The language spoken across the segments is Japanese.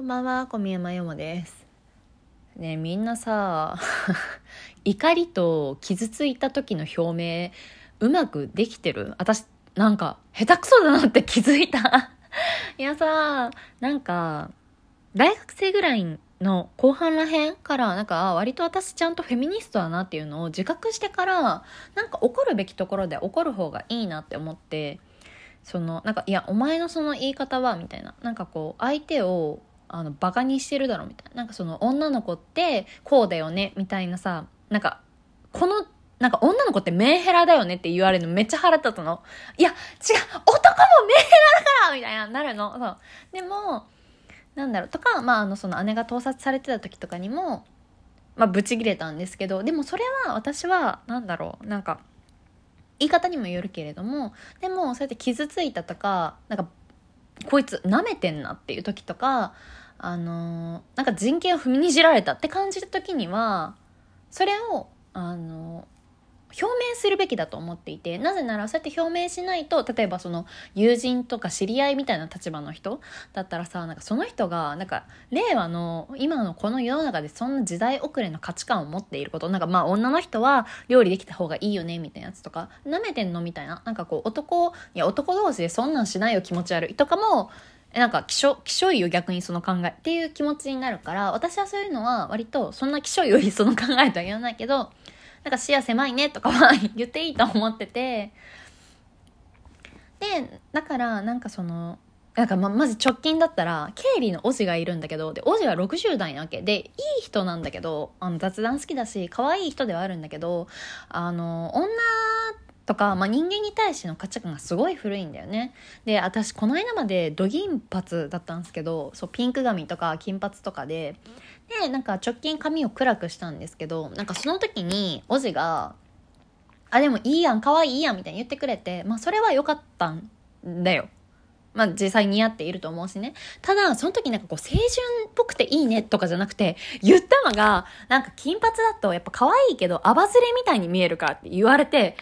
こんばんは、小宮山よもです。ねみんなさ、怒りと傷ついた時の表明、うまくできてる？私、なんか、下手くそだなって気づいた。いやさ、なんか、大学生ぐらいの後半らへんから、なんか、割と私ちゃんとフェミニストだなっていうのを自覚してから、なんか怒るべきところで怒る方がいいなって思って、そのなんかいやお前のその言い方はみたいななんかこう相手をあのバカにしてるだろみたいな。なんかその女の子ってこうだよねみたいなさなんかこのなんか女の子ってメンヘラだよねって言われるのめっちゃ腹立つの。いや違う男もメンヘラだからみたいななるの。そう。でもなんだろうとか、まあ、あのその姉が盗撮されてた時とかにもまあブチギレたんですけどでもそれは私はなんだろうなんか言い方にもよるけれどもでもそうやって傷ついたとかなんかこいつ舐めてんなっていう時とかあのなんか人権を踏みにじられたって感じた時にはそれをあの表明するべきだと思っていてなぜならそうやって表明しないと例えばその友人とか知り合いみたいな立場の人だったらさなんかその人がなんか令和の今のこの世の中でそんな時代遅れの価値観を持っていることなんかまあ女の人は料理できた方がいいよねみたいなやつとかなめてんのみたいななんかこう男いや男同士でそんなんしないよ気持ち悪いとかもなんかきしょきしょいよ逆にその考えっていう気持ちになるから私はそういうのは割とそんなきしょいよりその考えとは言わないけどなんか視野狭いねとかは言っていいと思ってて。でだからなんかそのなんかままず直近だったら経理のおじがいるんだけどでおじは60代なわけ。でいい人なんだけどあの雑談好きだし可愛い人ではあるんだけどあの女とか、まあ、人間に対しての価値観がすごい古いんだよねで私この間までド銀髪だったんですけどそうピンク髪とか金髪とかででなんか直近髪を暗くしたんですけどなんかその時におじが「あでもいいやん可愛いいやん」みたいに言ってくれてまあそれは良かったんだよまあ実際似合っていると思うしね。ただ、その時なんかこう、清純っぽくていいねとかじゃなくて、言ったのが、なんか金髪だとやっぱ可愛いけど、アバズレみたいに見えるからって言われて、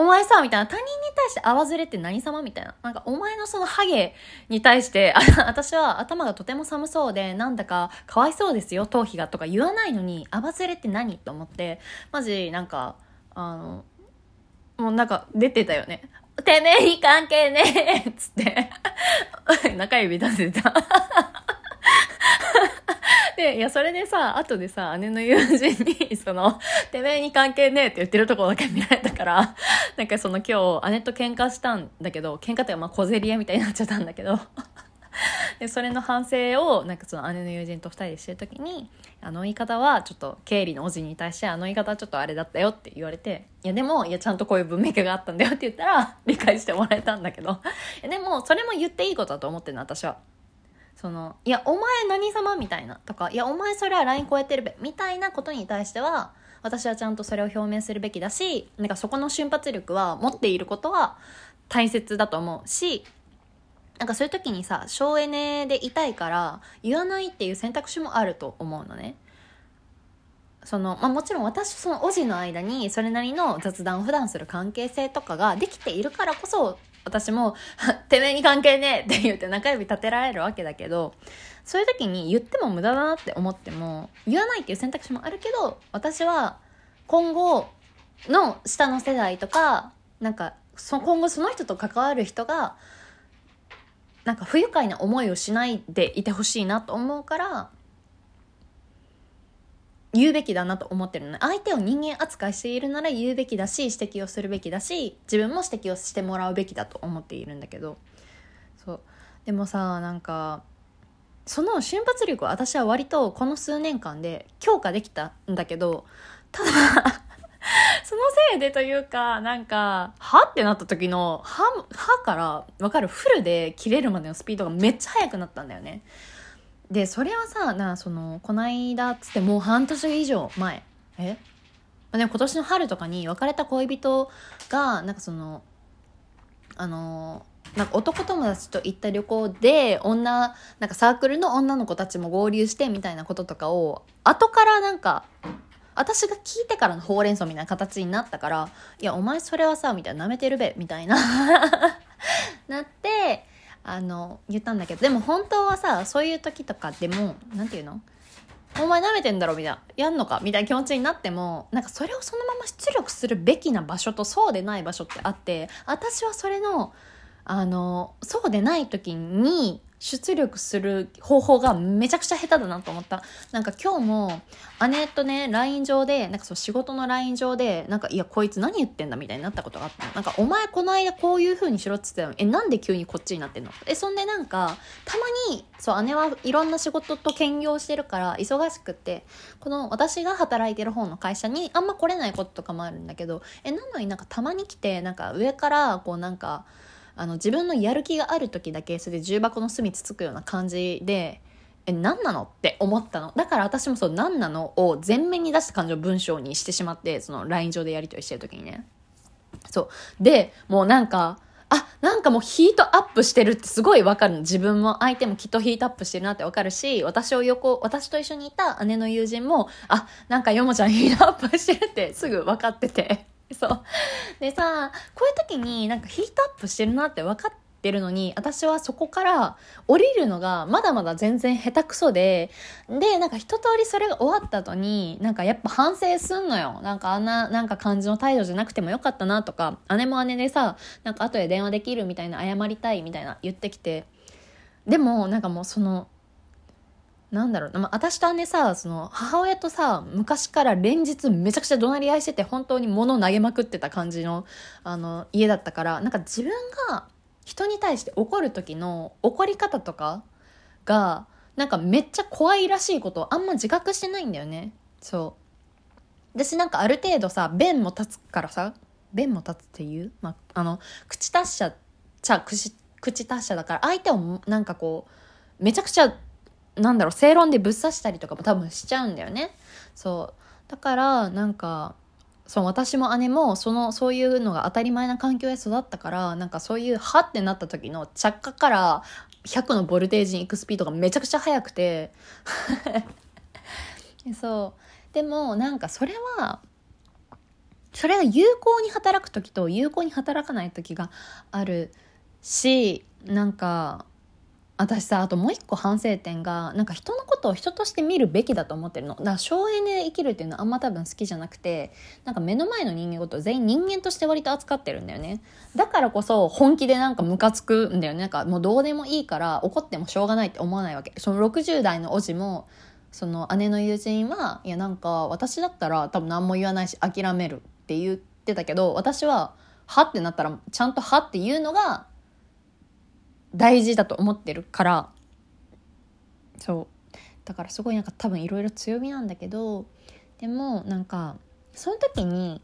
お前さ、みたいな、他人に対してアバズレって何様？みたいな。なんか、お前のそのハゲに対して、あ私は頭がとても寒そうで、なんだか、かわいそうですよ、頭皮がとか言わないのに、アバズレって何？と思って、マジ、なんか、あの、もうなんか出てたよね。てめえに関係ねえ！っつって、中指出せた。で、いや、それでさ、後でさ、姉の友人に、その、てめえに関係ねえ！って言ってるところだけ見られたから、なんかその今日、姉と喧嘩したんだけど、喧嘩っていうかまあ小競り合いみたいになっちゃったんだけど、で、それの反省を、なんかその姉の友人と二人でしてる時に、あの言い方はちょっと経理のおじに対してあの言い方はちょっとあれだったよって言われて、いやでも、いやちゃんとこういう文脈があったんだよって言ったら 理解してもらえたんだけど、でもそれも言っていいことだと思ってるの私は。その、いやお前何様みたいなとか、いやお前それは LINE 超えてるべ、みたいなことに対しては、私はちゃんとそれを表明するべきだし、なんかそこの瞬発力は持っていることは大切だと思うし、なんかそういう時にさ省エネでいたいから言わないっていう選択肢もあると思うのね。その、まあ、もちろん私とそのおじの間にそれなりの雑談を普段する関係性とかができているからこそ私も「てめえに関係ねえ」って言って中指立てられるわけだけどそういう時に言っても無駄だなって思っても言わないっていう選択肢もあるけど私は今後の下の世代とかなんかそ今後その人と関わる人がなんか不愉快な思いをしないでいてほしいなと思うから言うべきだなと思ってるのね。相手を人間扱いしているなら言うべきだし指摘をするべきだし自分も指摘をしてもらうべきだと思っているんだけど。そう。でもさなんかその瞬発力は私は割とこの数年間で強化できたんだけどただ そのせいでというか、なんか、はってなった時の、は、はから、わかるフルで切れるまでのスピードがめっちゃ速くなったんだよね。で、それはさ、な、その、こないだっつってもう半年以上前。え？まあでも今年の春とかに別れた恋人が、なんかその、あの、なんか男友達と行った旅行で女なんかサークルの女の子たちも合流してみたいなこととかを後からなんか私が聞いてからのほうれん草みたいな形になったから、いや、お前それはさ、みたいな、舐めてるべ、みたいな なって、あの言ったんだけどでも本当はさそういう時とかでも何て言うの？お前舐めてんだろみたいなやんのか？みたいな気持ちになってもなんかそれをそのまま出力するべきな場所とそうでない場所ってあって私はそれのあのそうでない時に出力する方法がめちゃくちゃ下手だなと思った。なんか今日も姉とね、LINE 上で、なんかそう仕事の LINE 上で、なんかいやこいつ何言ってんだみたいになったことがあった。なんかお前この間こういう風にしろって言ってたのえ、なんで急にこっちになってんの？え、そんでなんか、たまに、そう姉はいろんな仕事と兼業してるから忙しくって、この私が働いてる方の会社にあんま来れないこととかもあるんだけど、え、なのになんかたまに来て、なんか上からこうなんか、あの自分のやる気がある時だけそれで重箱の隅つつくような感じでえ何なの？って思ったのだから私もそう何なのを前面に出した感じを文章にしてしまってその LINE 上でやり取りしてる時にねそうでもうなんかあ、なんかもうヒートアップしてるってすごいわかるの。自分も相手もきっとヒートアップしてるなってわかるし、私を横、私と一緒にいた姉の友人も、あ、なんかヨモちゃんヒートアップしてるってすぐ分かってて。そう。でさ、こういう時になんかヒートアップしてるなって分かってるのに、私はそこから降りるのがまだまだ全然下手くそで、で、なんか一通りそれが終わった後に、なんかやっぱ反省すんのよ。なんかあんな、なんか感じの態度じゃなくてもよかったなとか、姉も姉でさ、なんか後で電話できるみたいな、謝りたいみたいな言ってきて、でもなんかもうそのなんだろう、まあ、私と姉さ、その、母親とさ、昔から連日めちゃくちゃ怒鳴り合いしてて、本当に物を投げまくってた感じの、あの、家だったから、なんか自分が人に対して怒る時の怒り方とかが、なんかめっちゃ怖いらしいことをあんま自覚してないんだよね。そう。私なんかある程度さ、弁も立つからさ、弁も立つっていうまあ、あの、口達者、ちゃ、口、口達者だから、相手をなんかこう、めちゃくちゃなんだろう、正論でぶっ刺したりとかも多分しちゃうんだよね。そう。だから、なんか、そう、私も姉も、その、そういうのが当たり前な環境で育ったから、なんかそういう、はってなった時の着火から100のボルテージに行くスピードがめちゃくちゃ速くて、そう。でも、なんかそれは、それが有効に働く時と有効に働かない時があるし、なんか、私さあともう一個反省点がなんか人のことを人として見るべきだと思ってるの。だから省エネで生きるっていうのはあんま多分好きじゃなくてなんか目の前の人間ごと全員人間として割と扱ってるんだよね。だからこそ本気でなんかムカつくんだよね。なんかもうどうでもいいから怒ってもしょうがないって思わないわけ。その60代のおじもその姉の友人はいやなんか私だったら多分何も言わないし諦めるって言ってたけど私ははってなったらちゃんとはって言うのが大事だと思ってるからそうだからすごいなんか多分いろいろ強みなんだけどでもなんかその時に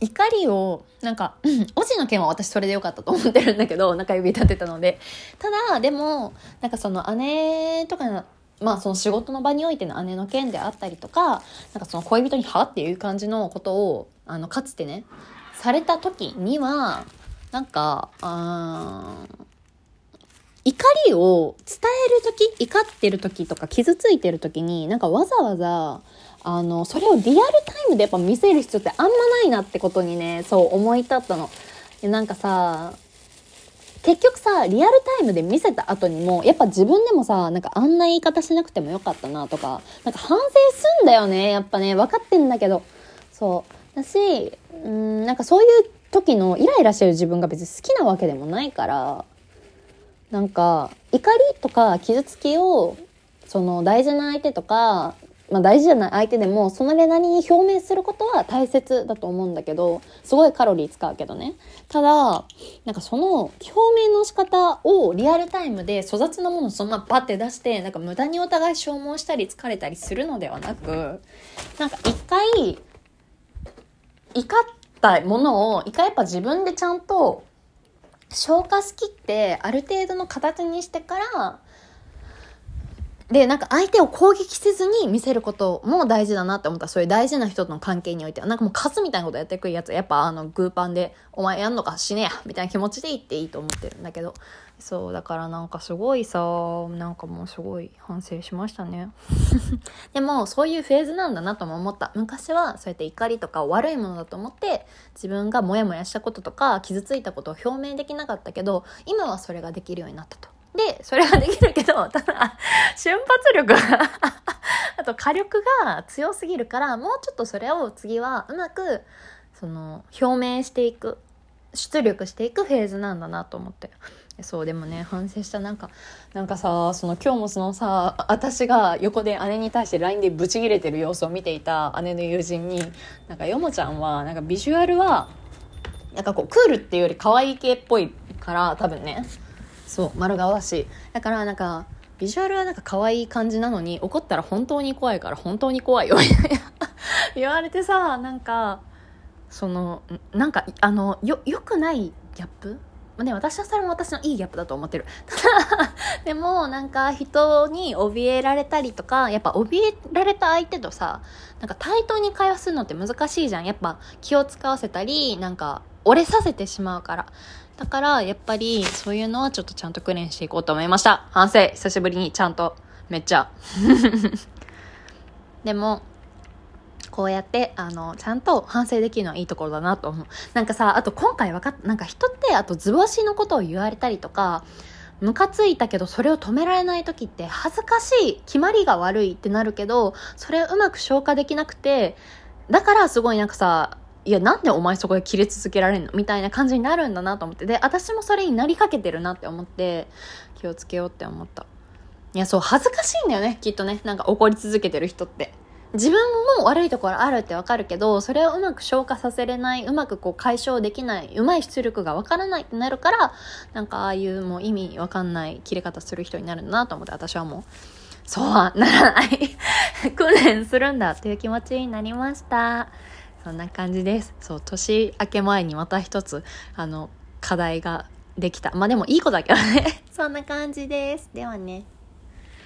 怒りをなんかオチの件は私それでよかったと思ってるんだけど中指立てたのでただでもなんかその姉とかのまあその仕事の場においての姉の件であったりとかなんかその恋人に「は?」っていう感じのことをあのかつてねされた時にはなんかあ怒りを伝える時怒ってる時とか傷ついてる時になんかわざわざあのそれをリアルタイムでやっぱ見せる必要ってあんまないなってことにねそう思い立ったの。なんかさ結局さリアルタイムで見せた後にもやっぱ自分でもさなんかあんな言い方しなくてもよかったなとかなんか反省すんだよねやっぱね。分かってんだけど。そう。だしうんなんかそういう時のイライラしてる自分が別に好きなわけでもないからなんか怒りとか傷つきをその大事な相手とか、まあ、大事じゃない相手でもそのれなりに表明することは大切だと思うんだけどすごいカロリー使うけどね。ただなんかその表明の仕方をリアルタイムで粗雑なものをそのままバッて出してなんか無駄にお互い消耗したり疲れたりするのではなくなんか一回怒ったものを一回やっぱ自分でちゃんと消化しきってある程度の形にしてからで、なんか相手を攻撃せずに見せることも大事だなって思った。そういう大事な人との関係においては。なんかもうカスみたいなことやってくるやつは、やっぱあの、グーパンで、お前やんのか？死ねやみたいな気持ちで言っていいと思ってるんだけど。そう、だからなんかすごいさ、なんかもうすごい反省しましたね。でも、そういうフェーズなんだなとも思った。昔はそうやって怒りとか悪いものだと思って、自分がモヤモヤしたこととか、傷ついたことを表明できなかったけど、今はそれができるようになったと。で、それができるけど、ただ、瞬発力が あと火力が強すぎるから、もうちょっとそれを次はうまく、その、表明していく、出力していくフェーズなんだなと思って。そうでもね反省したなんかなんかさその今日もそのさ私が横で姉に対して LINE でブチギレてる様子を見ていた姉の友人になんかよもちゃんはなんかビジュアルはなんかこうクールっていうより可愛い系っぽいから多分ねそう丸顔だし。だからなんかビジュアルはなんか可愛い感じなのに怒ったら本当に怖いから本当に怖いよ 言われてさなんかそのなんかあのよよくないギャップまあね、私はそれも私のいいギャップだと思ってる。ただ、でもなんか人に怯えられたりとか、やっぱ怯えられた相手とさ、なんか対等に会話するのって難しいじゃん。やっぱ気を使わせたり、なんか折れさせてしまうから。だから、やっぱり、そういうのはちょっとちゃんと訓練していこうと思いました。反省、久しぶりにちゃんと、めっちゃ。でも、こうやって、あの、ちゃんと反省できるのはいいところだなと思う。なんかさ、あと今回分かった、なんか人って、あと図星のことを言われたりとか、ムカついたけどそれを止められない時って恥ずかしい、決まりが悪いってなるけど、それをうまく消化できなくて、だからすごいなんかさ、いや、なんでお前そこで切れ続けられんの？みたいな感じになるんだなと思って。で、私もそれになりかけてるなって思って、気をつけようって思った。いや、そう、恥ずかしいんだよね、きっとね。なんか怒り続けてる人って。自分も悪いところあるってわかるけど、それをうまく消化させれない、うまくこう解消できない、うまい出力がわからないってなるから、なんかああいうもう意味わかんない切れ方する人になるんだなと思って、私はもう、そうはならない 訓練するんだっていう気持ちになりました。そんな感じです。そう、年明け前にまた一つ、あの、課題ができた。まあでもいい子だけどね。そんな感じです。ではね。